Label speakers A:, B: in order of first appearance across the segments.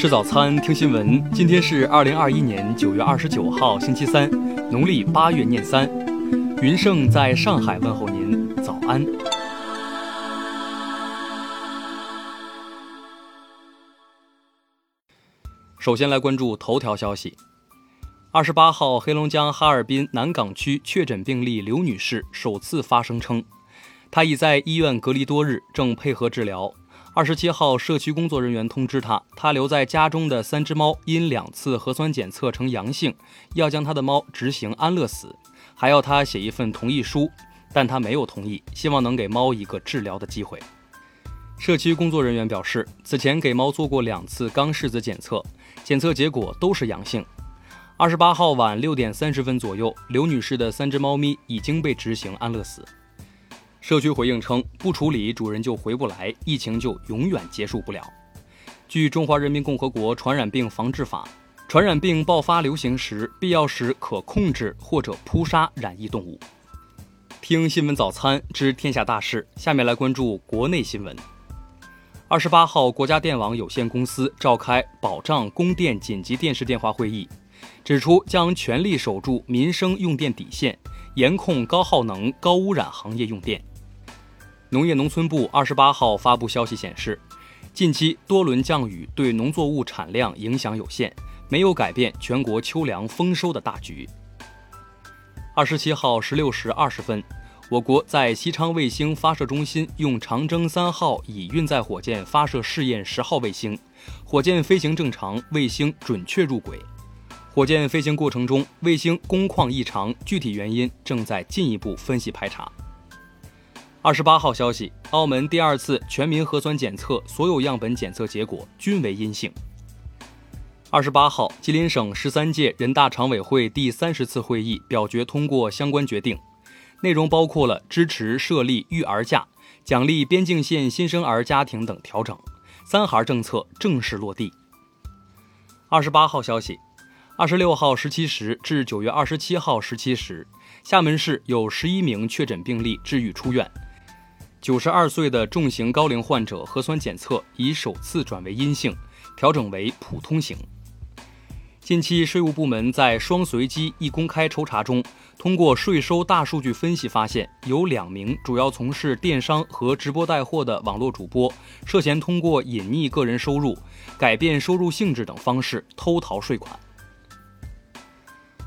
A: 吃早餐，听新闻。今天是二零二一年九月二十九号，星期三，农历八月廿三。云盛在上海问候您，早安。首先来关注头条消息。二十八号，黑龙江哈尔滨南岗区确诊病例刘女士首次发声称，她已在医院隔离多日，正配合治疗。二十七号，社区工作人员通知他，他留在家中的三只猫因两次核酸检测呈阳性，要将他的猫执行安乐死，还要他写一份同意书，但他没有同意，希望能给猫一个治疗的机会。社区工作人员表示，此前给猫做过两次肛拭子检测，检测结果都是阳性。二十八号晚六点三十分左右，刘女士的三只猫咪已经被执行安乐死。社区回应称，不处理主人就回不来，疫情就永远结束不了。据《中华人民共和国传染病防治法》，传染病爆发流行时，必要时可控制或者扑杀染疫动物。听新闻早餐知天下大事，下面来关注国内新闻。二十八号，国家电网有限公司召开保障供电紧急电视电话会议，指出将全力守住民生用电底线，严控高耗能、高污染行业用电。农业农村部二十八号发布消息显示，近期多轮降雨对农作物产量影响有限，没有改变全国秋粮丰收的大局。二十七号十六时二十分，我国在西昌卫星发射中心用长征三号乙运载火箭发射试验十号卫星，火箭飞行正常，卫星准确入轨。火箭飞行过程中，卫星工况异常，具体原因正在进一步分析排查。二十八号消息，澳门第二次全民核酸检测所有样本检测结果均为阴性。二十八号，吉林省十三届人大常委会第三十次会议表决通过相关决定，内容包括了支持设立育儿假、奖励边境县新生儿家庭等调整，三孩政策正式落地。二十八号消息，二十六号十七时至九月二十七号十七时，厦门市有十一名确诊病例治愈出院。九十二岁的重型高龄患者核酸检测已首次转为阴性，调整为普通型。近期，税务部门在双随机一公开抽查中，通过税收大数据分析发现，有两名主要从事电商和直播带货的网络主播，涉嫌通过隐匿个人收入、改变收入性质等方式偷逃税款。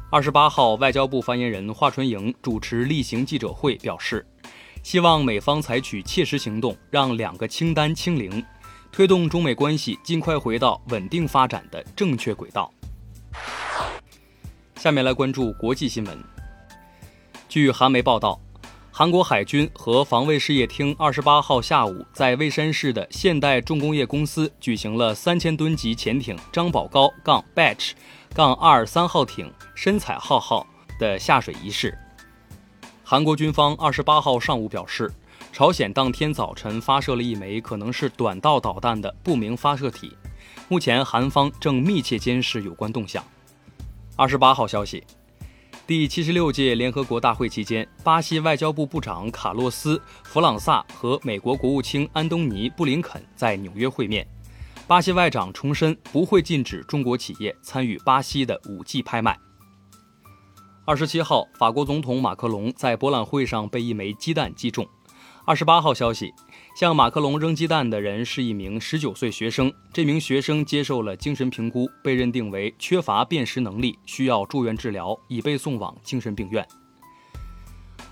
A: 二十八号，外交部发言人华春莹主持例行记者会表示。希望美方采取切实行动，让两个清单清零，推动中美关系尽快回到稳定发展的正确轨道。下面来关注国际新闻。据韩媒报道，韩国海军和防卫事业厅二十八号下午在蔚山市的现代重工业公司举行了三千吨级潜艇“张宝高杠 ”Batch 杠二三号艇“深彩浩号”的下水仪式。韩国军方二十八号上午表示，朝鲜当天早晨发射了一枚可能是短道导弹的不明发射体，目前韩方正密切监视有关动向。二十八号消息，第七十六届联合国大会期间，巴西外交部部长卡洛斯·弗朗萨和美国国务卿安东尼·布林肯在纽约会面，巴西外长重申不会禁止中国企业参与巴西的五 G 拍卖。二十七号，法国总统马克龙在博览会上被一枚鸡蛋击中。二十八号消息，向马克龙扔鸡蛋的人是一名十九岁学生。这名学生接受了精神评估，被认定为缺乏辨识能力，需要住院治疗，已被送往精神病院。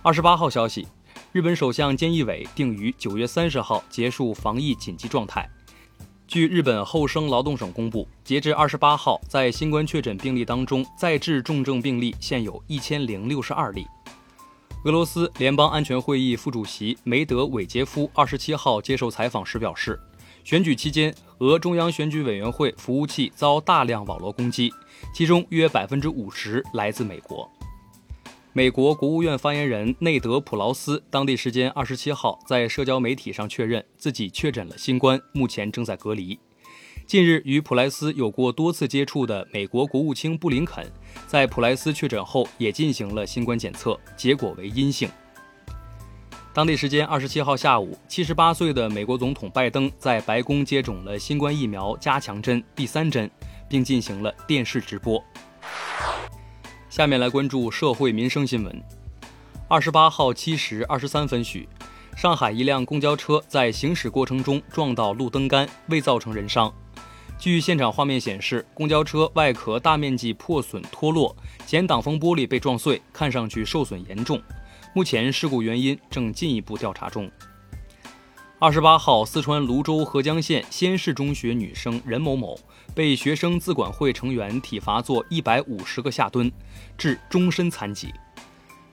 A: 二十八号消息，日本首相菅义伟定于九月三十号结束防疫紧急状态。据日本厚生劳动省公布，截至二十八号，在新冠确诊病例当中，在治重症病例现有一千零六十二例。俄罗斯联邦安全会议副主席梅德韦杰夫二十七号接受采访时表示，选举期间，俄中央选举委员会服务器遭大量网络攻击，其中约百分之五十来自美国。美国国务院发言人内德·普劳斯当地时间二十七号在社交媒体上确认自己确诊了新冠，目前正在隔离。近日与普莱斯有过多次接触的美国国务卿布林肯，在普莱斯确诊后也进行了新冠检测，结果为阴性。当地时间二十七号下午，七十八岁的美国总统拜登在白宫接种了新冠疫苗加强针第三针，并进行了电视直播。下面来关注社会民生新闻。二十八号七时二十三分许，上海一辆公交车在行驶过程中撞到路灯杆，未造成人伤。据现场画面显示，公交车外壳大面积破损脱落，前挡风玻璃被撞碎，看上去受损严重。目前事故原因正进一步调查中。二十八号，四川泸州合江县先市中学女生任某某被学生自管会成员体罚做一百五十个下蹲，致终身残疾。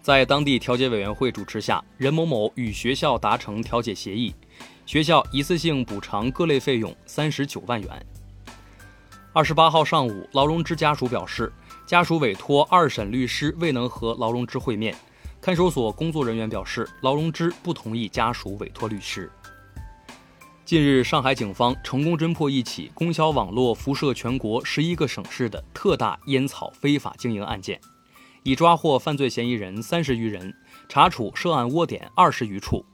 A: 在当地调解委员会主持下，任某某与学校达成调解协议，学校一次性补偿各类费用三十九万元。二十八号上午，劳荣枝家属表示，家属委托二审律师未能和劳荣枝会面。看守所工作人员表示，劳荣枝不同意家属委托律师。近日，上海警方成功侦破一起供销网络辐射全国十一个省市的特大烟草非法经营案件，已抓获犯罪嫌疑人三十余人，查处涉案窝点二十余处，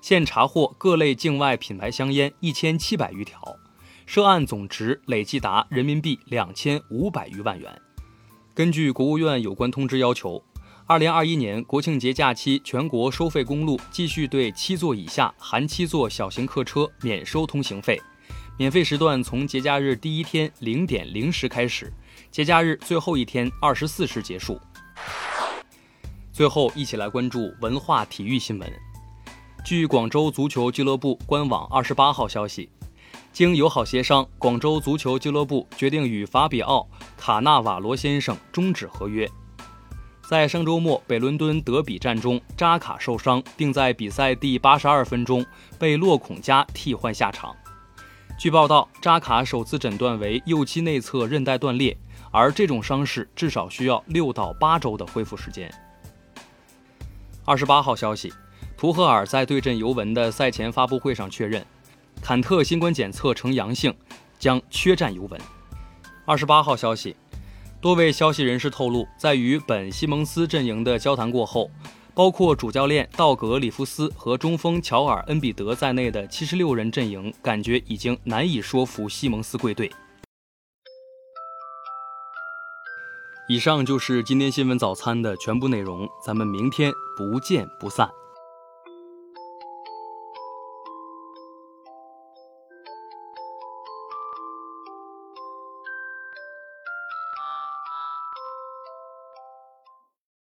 A: 现查获各类境外品牌香烟一千七百余条，涉案总值累计达人民币两千五百余万元。根据国务院有关通知要求。二零二一年国庆节假期，全国收费公路继续对七座以下含七座小型客车免收通行费，免费时段从节假日第一天零点零时开始，节假日最后一天二十四时结束。最后，一起来关注文化体育新闻。据广州足球俱乐部官网二十八号消息，经友好协商，广州足球俱乐部决定与法比奥·卡纳瓦罗先生终止合约。在上周末北伦敦德比战中，扎卡受伤，并在比赛第八十二分钟被洛孔加替换下场。据报道，扎卡首次诊断为右膝内侧韧带断裂，而这种伤势至少需要六到八周的恢复时间。二十八号消息，图赫尔在对阵尤文的赛前发布会上确认，坎特新冠检测呈阳性，将缺战尤文。二十八号消息。多位消息人士透露，在与本西蒙斯阵营的交谈过后，包括主教练道格里夫斯和中锋乔尔恩比德在内的七十六人阵营，感觉已经难以说服西蒙斯归队。以上就是今天新闻早餐的全部内容，咱们明天不见不散。